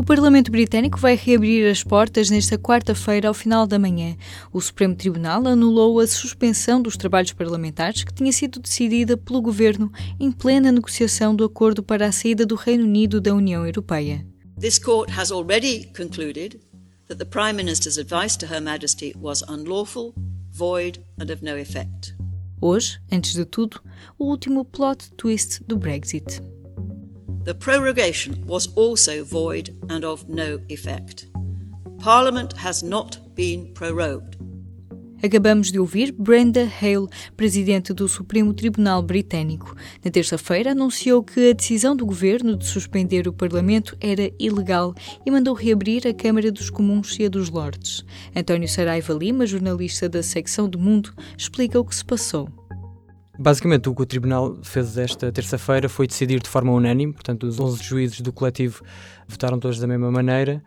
O Parlamento Britânico vai reabrir as portas nesta quarta-feira ao final da manhã. O Supremo Tribunal anulou a suspensão dos trabalhos parlamentares que tinha sido decidida pelo governo em plena negociação do acordo para a saída do Reino Unido da União Europeia. This court has already concluded that the Prime Minister's advice to Her Majesty was unlawful, void and of no effect. Hoje, antes de tudo, o último plot twist do Brexit. The prorogation was also void and of no effect. Parliament has not been prorogued. Acabamos de ouvir Brenda Hale, presidente do Supremo Tribunal Britânico. Na terça-feira, anunciou que a decisão do governo de suspender o Parlamento era ilegal e mandou reabrir a Câmara dos Comuns e a dos Lordes. António Saraiva Lima, jornalista da secção do Mundo, explica o que se passou. Basicamente, o que o Tribunal fez esta terça-feira foi decidir de forma unânime, portanto, os 11 juízes do coletivo votaram todos da mesma maneira.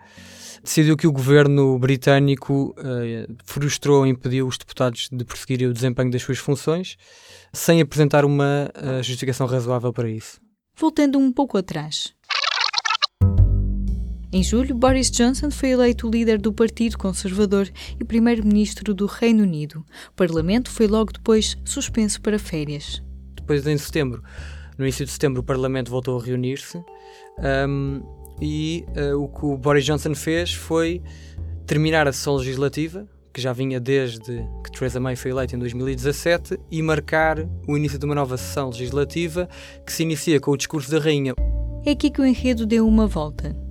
Decidiu que o governo britânico uh, frustrou ou impediu os deputados de prosseguirem o desempenho das suas funções, sem apresentar uma uh, justificação razoável para isso. Voltando um pouco atrás. Em julho, Boris Johnson foi eleito líder do Partido Conservador e primeiro-ministro do Reino Unido. O Parlamento foi logo depois suspenso para férias. Depois, em setembro, no início de setembro, o Parlamento voltou a reunir-se um, e uh, o que o Boris Johnson fez foi terminar a sessão legislativa, que já vinha desde que Theresa May foi eleita em 2017, e marcar o início de uma nova sessão legislativa que se inicia com o discurso da Rainha. É aqui que o enredo deu uma volta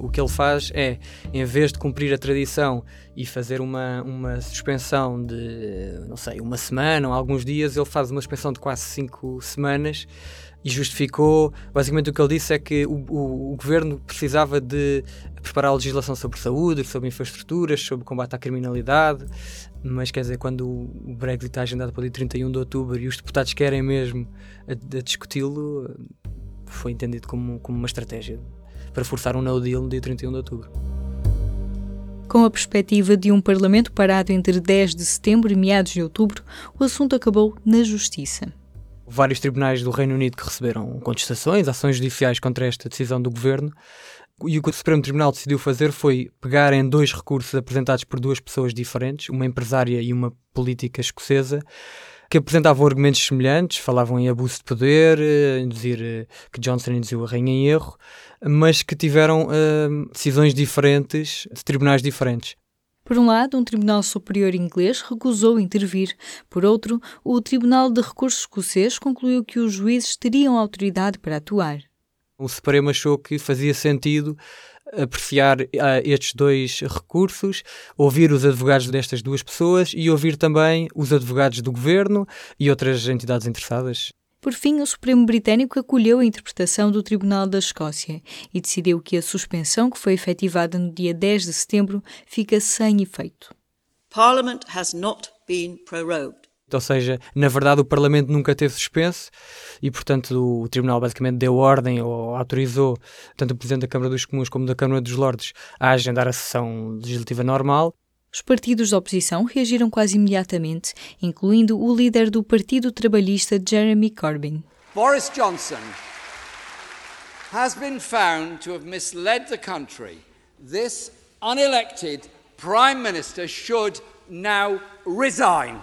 o que ele faz é, em vez de cumprir a tradição e fazer uma, uma suspensão de, não sei, uma semana ou alguns dias, ele faz uma suspensão de quase cinco semanas e justificou. Basicamente, o que ele disse é que o, o, o, governo precisava de preparar a legislação sobre saúde, sobre infraestruturas, sobre combate à criminalidade. Mas quer dizer, quando o Brexit está agendado para o dia 31 de outubro e os deputados querem mesmo a, a discuti-lo, foi entendido como, como uma estratégia para forçar um no deal no dia 31 de outubro. Com a perspectiva de um Parlamento parado entre 10 de setembro e meados de outubro, o assunto acabou na Justiça. Vários tribunais do Reino Unido que receberam contestações, ações judiciais contra esta decisão do governo, e o que o Supremo Tribunal decidiu fazer foi pegar em dois recursos apresentados por duas pessoas diferentes, uma empresária e uma política escocesa, que apresentavam argumentos semelhantes, falavam em abuso de poder, eh, induzir eh, que Johnson induziu a rainha em erro, mas que tiveram uh, decisões diferentes de tribunais diferentes. Por um lado, um Tribunal Superior inglês recusou intervir. Por outro, o Tribunal de Recursos escocês concluiu que os juízes teriam autoridade para atuar. O Supremo achou que fazia sentido apreciar uh, estes dois recursos, ouvir os advogados destas duas pessoas e ouvir também os advogados do governo e outras entidades interessadas. Por fim, o Supremo Britânico acolheu a interpretação do Tribunal da Escócia e decidiu que a suspensão que foi efetivada no dia 10 de setembro fica sem efeito. Parliament has not been prorogued. Ou seja, na verdade o Parlamento nunca teve suspenso e, portanto, o Tribunal basicamente deu ordem ou autorizou tanto o Presidente da Câmara dos Comuns como da Câmara dos Lordes a agendar a sessão legislativa normal os partidos da oposição reagiram quase imediatamente, incluindo o líder do Partido Trabalhista, Jeremy Corbyn. Boris Johnson has been found to have misled the country. This unelected Prime Minister should now resign.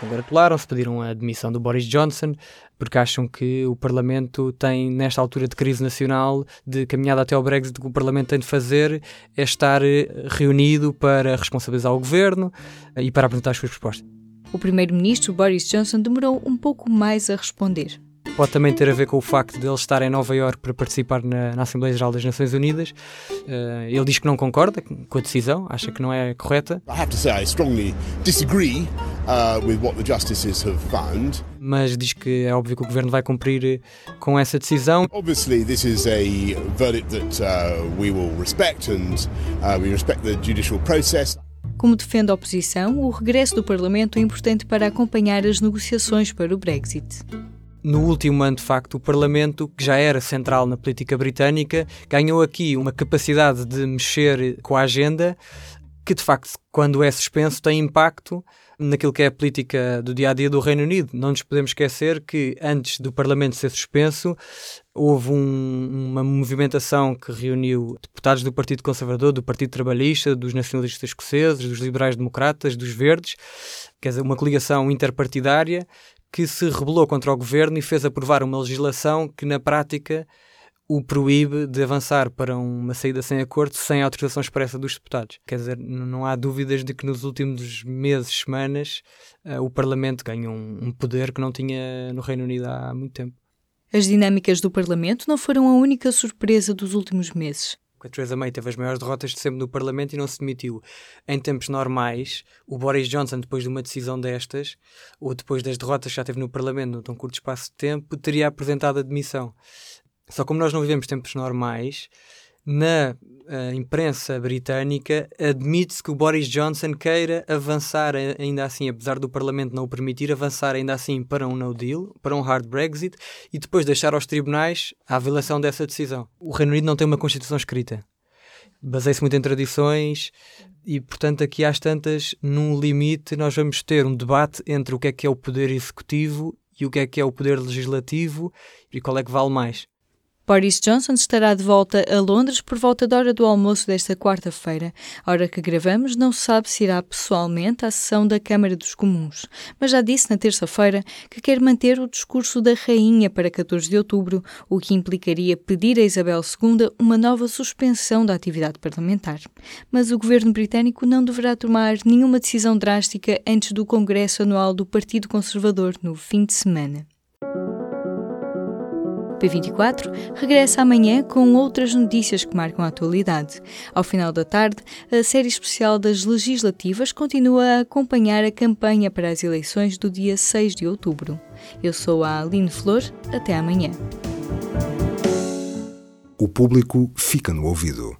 Congratularam-se, pediram a admissão do Boris Johnson, porque acham que o Parlamento tem, nesta altura de crise nacional, de caminhada até ao Brexit, o que o Parlamento tem de fazer é estar eh, reunido para responsabilizar o governo eh, e para apresentar as suas propostas. O primeiro-ministro Boris Johnson demorou um pouco mais a responder. Pode também ter a ver com o facto de ele estar em Nova Iorque para participar na, na Assembleia Geral das Nações Unidas. Uh, ele diz que não concorda com a decisão, acha que não é correta. I have to say I strongly disagree uh, with what the justices have found. Mas diz que é óbvio que o governo vai cumprir eh, com essa decisão. Obviously this is a verdict that uh, we will respect and uh, we respect the judicial process. Como defende a oposição, o regresso do Parlamento é importante para acompanhar as negociações para o Brexit. No último ano, de facto, o Parlamento, que já era central na política britânica, ganhou aqui uma capacidade de mexer com a agenda que de facto, quando é suspenso, tem impacto naquilo que é a política do dia a dia do Reino Unido. Não nos podemos esquecer que antes do Parlamento ser suspenso, houve um, uma movimentação que reuniu deputados do Partido Conservador, do Partido Trabalhista, dos nacionalistas escoceses, dos liberais democratas, dos verdes, quer dizer, uma coligação interpartidária que se rebelou contra o governo e fez aprovar uma legislação que, na prática, o proíbe de avançar para uma saída sem acordo sem autorização expressa dos deputados. Quer dizer, não há dúvidas de que nos últimos meses, semanas, uh, o Parlamento ganhou um, um poder que não tinha no Reino Unido há muito tempo. As dinâmicas do Parlamento não foram a única surpresa dos últimos meses. A Theresa May teve as maiores derrotas de sempre no Parlamento e não se demitiu. Em tempos normais, o Boris Johnson, depois de uma decisão destas, ou depois das derrotas que já teve no Parlamento num tão curto espaço de tempo, teria apresentado a demissão. Só como nós não vivemos tempos normais, na uh, imprensa britânica admite-se que o Boris Johnson queira avançar ainda assim, apesar do Parlamento não o permitir, avançar ainda assim para um no deal, para um hard Brexit e depois deixar aos tribunais a avaliação dessa decisão. O Reino Unido não tem uma Constituição escrita. Baseia-se muito em tradições e, portanto, aqui às tantas, num limite, nós vamos ter um debate entre o que é que é o poder executivo e o que é que é o poder legislativo e qual é que vale mais. Boris Johnson estará de volta a Londres por volta da hora do almoço desta quarta-feira. A hora que gravamos, não se sabe se irá pessoalmente à sessão da Câmara dos Comuns, mas já disse na terça-feira que quer manter o discurso da Rainha para 14 de outubro, o que implicaria pedir a Isabel II uma nova suspensão da atividade parlamentar. Mas o governo britânico não deverá tomar nenhuma decisão drástica antes do Congresso Anual do Partido Conservador no fim de semana. P24 regressa amanhã com outras notícias que marcam a atualidade. Ao final da tarde, a série especial das legislativas continua a acompanhar a campanha para as eleições do dia 6 de outubro. Eu sou a Aline Flor, até amanhã. O público fica no ouvido.